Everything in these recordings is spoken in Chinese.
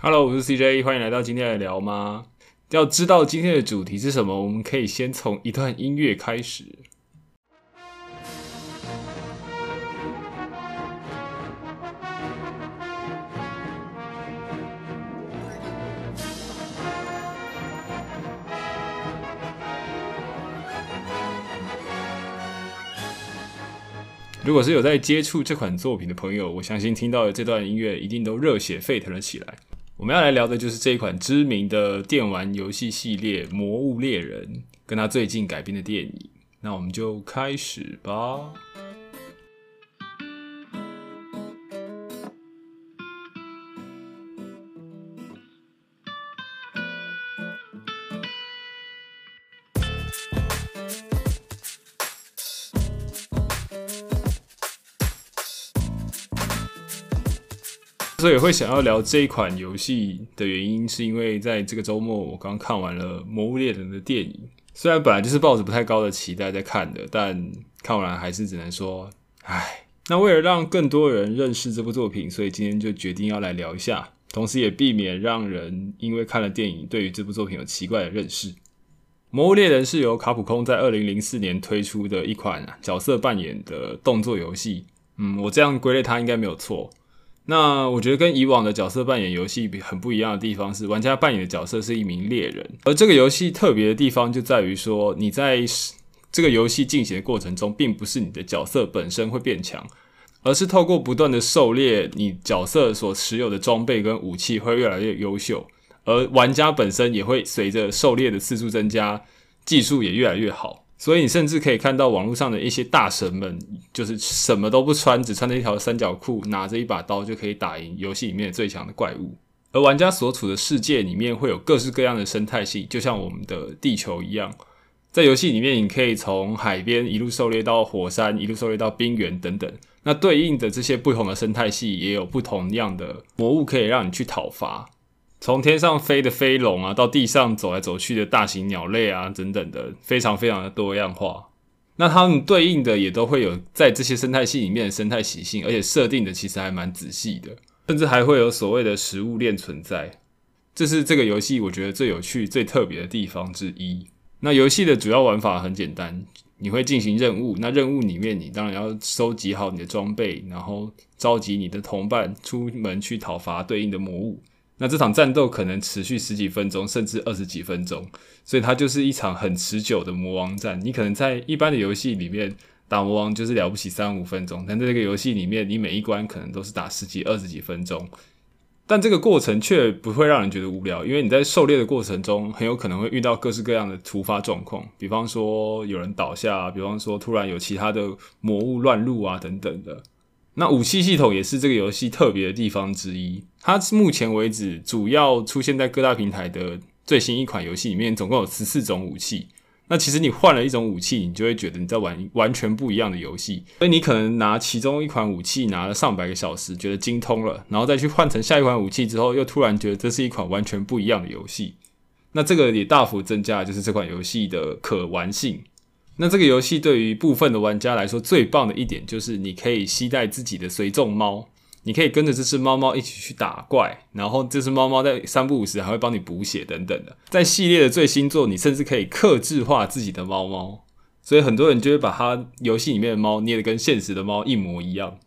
Hello，我是 CJ，欢迎来到今天的聊吗？要知道今天的主题是什么，我们可以先从一段音乐开始。如果是有在接触这款作品的朋友，我相信听到的这段音乐一定都热血沸腾了起来。我们要来聊的就是这一款知名的电玩游戏系列《魔物猎人》，跟他最近改编的电影。那我们就开始吧。所以会想要聊这一款游戏的原因，是因为在这个周末我刚看完了《魔物猎人》的电影。虽然本来就是抱着不太高的期待在看的，但看完还是只能说，唉。那为了让更多人认识这部作品，所以今天就决定要来聊一下，同时也避免让人因为看了电影对于这部作品有奇怪的认识。《魔物猎人》是由卡普空在二零零四年推出的一款角色扮演的动作游戏。嗯，我这样归类它应该没有错。那我觉得跟以往的角色扮演游戏比很不一样的地方是，玩家扮演的角色是一名猎人，而这个游戏特别的地方就在于说，你在这个游戏进行的过程中，并不是你的角色本身会变强，而是透过不断的狩猎，你角色所持有的装备跟武器会越来越优秀，而玩家本身也会随着狩猎的次数增加，技术也越来越好。所以你甚至可以看到网络上的一些大神们，就是什么都不穿，只穿着一条三角裤，拿着一把刀就可以打赢游戏里面最强的怪物。而玩家所处的世界里面会有各式各样的生态系，就像我们的地球一样，在游戏里面你可以从海边一路狩猎到火山，一路狩猎到冰原等等。那对应的这些不同的生态系，也有不同样的魔物可以让你去讨伐。从天上飞的飞龙啊，到地上走来走去的大型鸟类啊，等等的，非常非常的多样化。那它们对应的也都会有在这些生态系里面的生态习性，而且设定的其实还蛮仔细的，甚至还会有所谓的食物链存在。这是这个游戏我觉得最有趣、最特别的地方之一。那游戏的主要玩法很简单，你会进行任务，那任务里面你当然要收集好你的装备，然后召集你的同伴出门去讨伐对应的魔物。那这场战斗可能持续十几分钟，甚至二十几分钟，所以它就是一场很持久的魔王战。你可能在一般的游戏里面打魔王就是了不起三五分钟，但在这个游戏里面，你每一关可能都是打十几、二十几分钟。但这个过程却不会让人觉得无聊，因为你在狩猎的过程中，很有可能会遇到各式各样的突发状况，比方说有人倒下，比方说突然有其他的魔物乱入啊，等等的。那武器系统也是这个游戏特别的地方之一。它目前为止主要出现在各大平台的最新一款游戏里面，总共有十四种武器。那其实你换了一种武器，你就会觉得你在玩完全不一样的游戏。所以你可能拿其中一款武器拿了上百个小时，觉得精通了，然后再去换成下一款武器之后，又突然觉得这是一款完全不一样的游戏。那这个也大幅增加就是这款游戏的可玩性。那这个游戏对于部分的玩家来说，最棒的一点就是你可以携带自己的随众猫，你可以跟着这只猫猫一起去打怪，然后这只猫猫在三不五时还会帮你补血等等的。在系列的最新作，你甚至可以克制化自己的猫猫，所以很多人就会把它游戏里面的猫捏得跟现实的猫一模一样。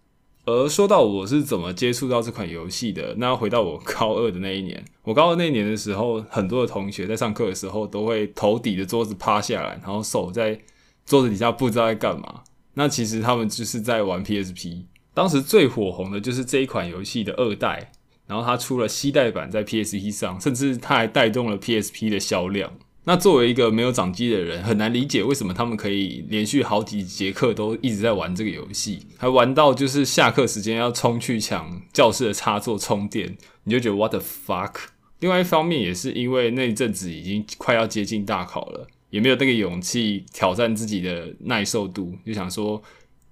而说到我是怎么接触到这款游戏的，那回到我高二的那一年，我高二那一年的时候，很多的同学在上课的时候都会头抵着桌子趴下来，然后手在。桌子底下不知道在干嘛，那其实他们就是在玩 PSP。当时最火红的就是这一款游戏的二代，然后它出了携带版在 PSP 上，甚至它还带动了 PSP 的销量。那作为一个没有掌机的人，很难理解为什么他们可以连续好几节课都一直在玩这个游戏，还玩到就是下课时间要冲去抢教室的插座充电，你就觉得 What the fuck？另外一方面也是因为那一阵子已经快要接近大考了。也没有那个勇气挑战自己的耐受度，就想说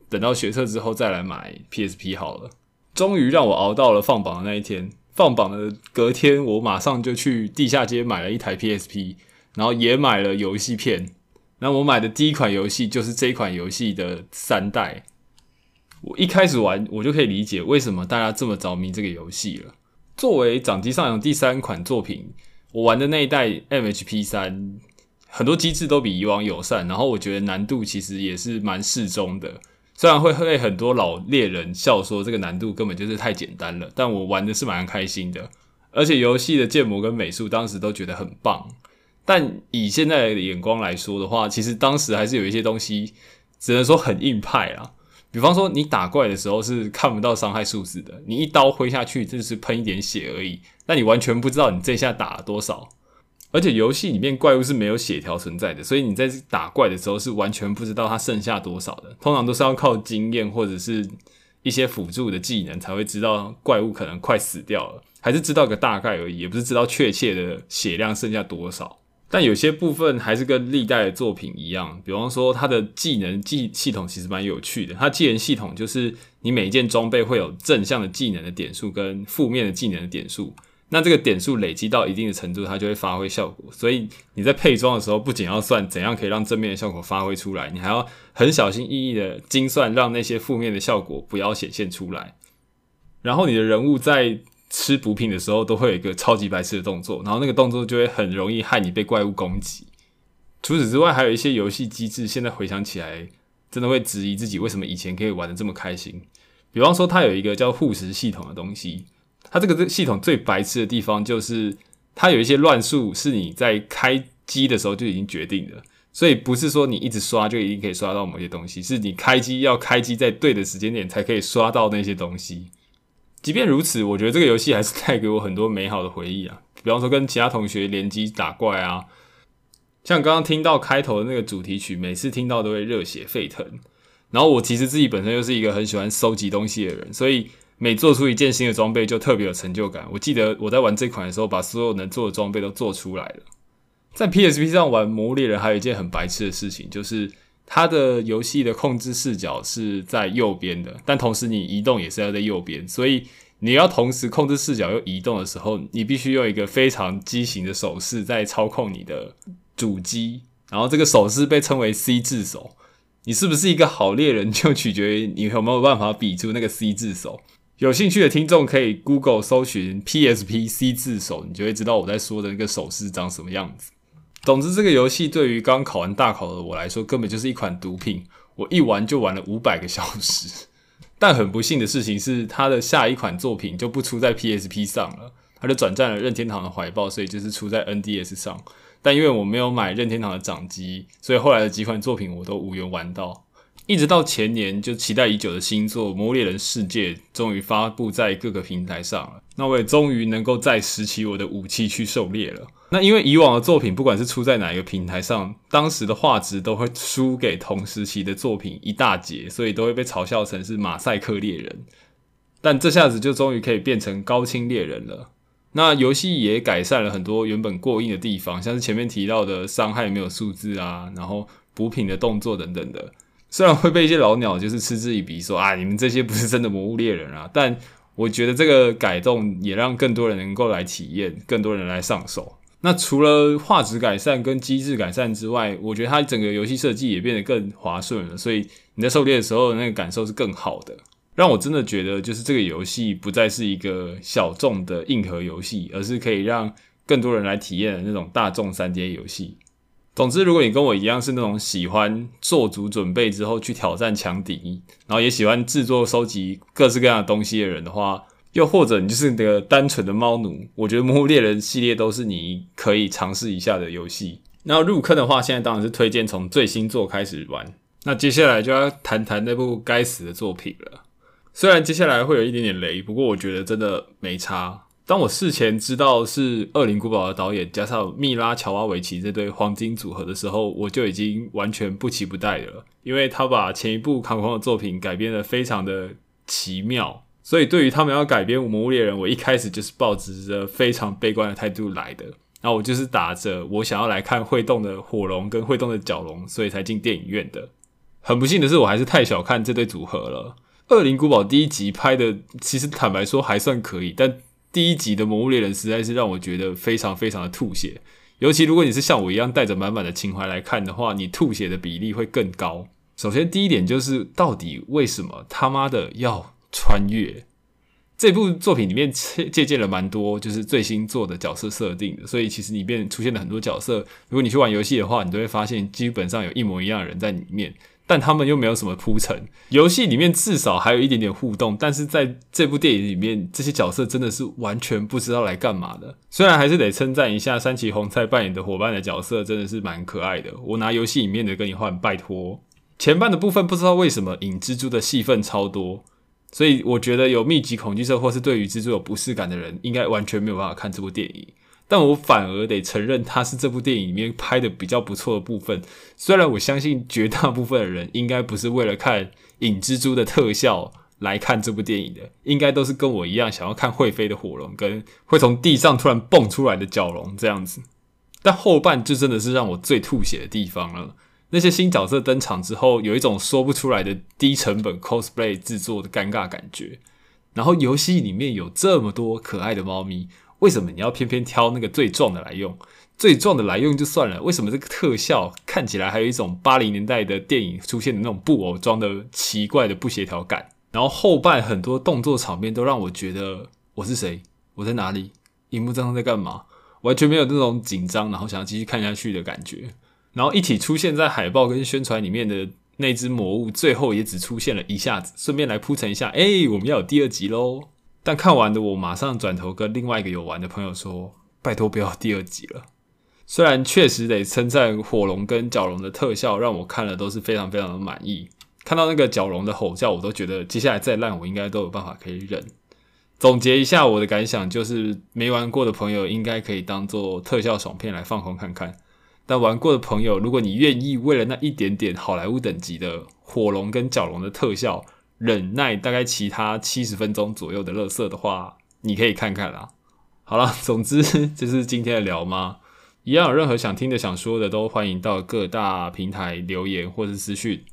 等到学车之后再来买 PSP 好了。终于让我熬到了放榜的那一天，放榜的隔天，我马上就去地下街买了一台 PSP，然后也买了游戏片。那我买的第一款游戏就是这款游戏的三代。我一开始玩，我就可以理解为什么大家这么着迷这个游戏了。作为掌机上扬第三款作品，我玩的那一代 MHP 三，很多机制都比以往友善，然后我觉得难度其实也是蛮适中的。虽然会被很多老猎人笑说这个难度根本就是太简单了，但我玩的是蛮开心的。而且游戏的建模跟美术当时都觉得很棒。但以现在的眼光来说的话，其实当时还是有一些东西只能说很硬派啊。比方说，你打怪的时候是看不到伤害数字的，你一刀挥下去就是喷一点血而已，但你完全不知道你这下打了多少。而且游戏里面怪物是没有血条存在的，所以你在打怪的时候是完全不知道它剩下多少的。通常都是要靠经验或者是一些辅助的技能才会知道怪物可能快死掉了，还是知道个大概而已，也不是知道确切的血量剩下多少。但有些部分还是跟历代的作品一样，比方说它的技能技系统其实蛮有趣的。它技能系统就是你每一件装备会有正向的技能的点数跟负面的技能的点数，那这个点数累积到一定的程度，它就会发挥效果。所以你在配装的时候，不仅要算怎样可以让正面的效果发挥出来，你还要很小心翼翼的精算，让那些负面的效果不要显现出来。然后你的人物在吃补品的时候都会有一个超级白痴的动作，然后那个动作就会很容易害你被怪物攻击。除此之外，还有一些游戏机制，现在回想起来，真的会质疑自己为什么以前可以玩得这么开心。比方说，它有一个叫护食系统的东西，它这个系统最白痴的地方就是它有一些乱数是你在开机的时候就已经决定的，所以不是说你一直刷就一定可以刷到某些东西，是你开机要开机在对的时间点才可以刷到那些东西。即便如此，我觉得这个游戏还是带给我很多美好的回忆啊。比方说跟其他同学联机打怪啊，像刚刚听到开头的那个主题曲，每次听到都会热血沸腾。然后我其实自己本身又是一个很喜欢收集东西的人，所以每做出一件新的装备就特别有成就感。我记得我在玩这款的时候，把所有能做的装备都做出来了。在 PSP 上玩《魔物猎人》还有一件很白痴的事情，就是。它的游戏的控制视角是在右边的，但同时你移动也是要在右边，所以你要同时控制视角又移动的时候，你必须用一个非常畸形的手势在操控你的主机，然后这个手势被称为 C 字手。你是不是一个好猎人，就取决于你有没有办法比出那个 C 字手。有兴趣的听众可以 Google 搜寻 PSP C 字手，你就会知道我在说的那个手势长什么样子。总之，这个游戏对于刚考完大考的我来说，根本就是一款毒品。我一玩就玩了五百个小时。但很不幸的事情是，它的下一款作品就不出在 PSP 上了，它就转战了任天堂的怀抱，所以就是出在 NDS 上。但因为我没有买任天堂的掌机，所以后来的几款作品我都无缘玩到。一直到前年，就期待已久的新作《魔猎人世界》终于发布在各个平台上了。那我也终于能够再拾起我的武器去狩猎了。那因为以往的作品，不管是出在哪一个平台上，当时的画质都会输给同时期的作品一大截，所以都会被嘲笑成是马赛克猎人。但这下子就终于可以变成高清猎人了。那游戏也改善了很多原本过硬的地方，像是前面提到的伤害没有数字啊，然后补品的动作等等的。虽然会被一些老鸟就是嗤之以鼻，说啊，你们这些不是真的魔物猎人啊，但我觉得这个改动也让更多人能够来体验，更多人来上手。那除了画质改善跟机制改善之外，我觉得它整个游戏设计也变得更滑顺了，所以你在狩猎的时候那个感受是更好的，让我真的觉得就是这个游戏不再是一个小众的硬核游戏，而是可以让更多人来体验的那种大众三 D 游戏。总之，如果你跟我一样是那种喜欢做足准备之后去挑战强敌，然后也喜欢制作收集各式各样的东西的人的话。又或者你就是那个单纯的猫奴，我觉得《魔物猎人》系列都是你可以尝试一下的游戏。那入坑的话，现在当然是推荐从最新作开始玩。那接下来就要谈谈那部该死的作品了。虽然接下来会有一点点雷，不过我觉得真的没差。当我事前知道是《恶灵古堡》的导演加上蜜拉乔瓦维奇这对黄金组合的时候，我就已经完全不期不待了，因为他把前一部卡普空的作品改编得非常的奇妙。所以，对于他们要改编《魔物猎人》，我一开始就是抱持着非常悲观的态度来的。然后我就是打着我想要来看会动的火龙跟会动的角龙，所以才进电影院的。很不幸的是，我还是太小看这对组合了。《恶灵古堡》第一集拍的，其实坦白说还算可以，但第一集的《魔物猎人》实在是让我觉得非常非常的吐血。尤其如果你是像我一样带着满满的情怀来看的话，你吐血的比例会更高。首先，第一点就是到底为什么他妈的要？穿越，这部作品里面借借鉴了蛮多，就是最新做的角色设定的，所以其实里面出现了很多角色。如果你去玩游戏的话，你都会发现基本上有一模一样的人在里面，但他们又没有什么铺陈。游戏里面至少还有一点点互动，但是在这部电影里面，这些角色真的是完全不知道来干嘛的。虽然还是得称赞一下山崎弘菜扮演的伙伴的角色，真的是蛮可爱的。我拿游戏里面的跟你换，拜托。前半的部分不知道为什么影蜘蛛的戏份超多。所以我觉得有密集恐惧症或是对于蜘蛛有不适感的人，应该完全没有办法看这部电影。但我反而得承认，它是这部电影里面拍的比较不错的部分。虽然我相信绝大部分的人应该不是为了看影蜘蛛的特效来看这部电影的，应该都是跟我一样想要看会飞的火龙跟会从地上突然蹦出来的角龙这样子。但后半就真的是让我最吐血的地方了。那些新角色登场之后，有一种说不出来的低成本 cosplay 制作的尴尬感觉。然后游戏里面有这么多可爱的猫咪，为什么你要偏偏挑那个最壮的来用？最壮的来用就算了，为什么这个特效看起来还有一种八零年代的电影出现的那种布偶装的奇怪的不协调感？然后后半很多动作场面都让我觉得我是谁？我在哪里？荧幕上在干嘛？完全没有那种紧张，然后想要继续看下去的感觉。然后一起出现在海报跟宣传里面的那只魔物，最后也只出现了一下子，顺便来铺陈一下，哎，我们要有第二集喽！但看完的我马上转头跟另外一个有玩的朋友说：“拜托不要第二集了。”虽然确实得称赞火龙跟角龙的特效，让我看了都是非常非常的满意。看到那个角龙的吼叫，我都觉得接下来再烂，我应该都有办法可以忍。总结一下我的感想，就是没玩过的朋友应该可以当做特效爽片来放空看看。但玩过的朋友，如果你愿意为了那一点点好莱坞等级的火龙跟角龙的特效，忍耐大概其他七十分钟左右的垃圾的话，你可以看看啦。好了，总之这是今天的聊吗？一样有任何想听的、想说的，都欢迎到各大平台留言或是私讯。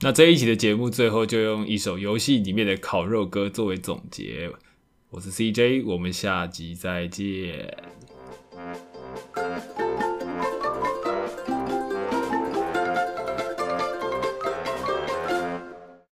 那这一期的节目最后就用一首游戏里面的烤肉歌作为总结。我是 CJ，我们下集再见。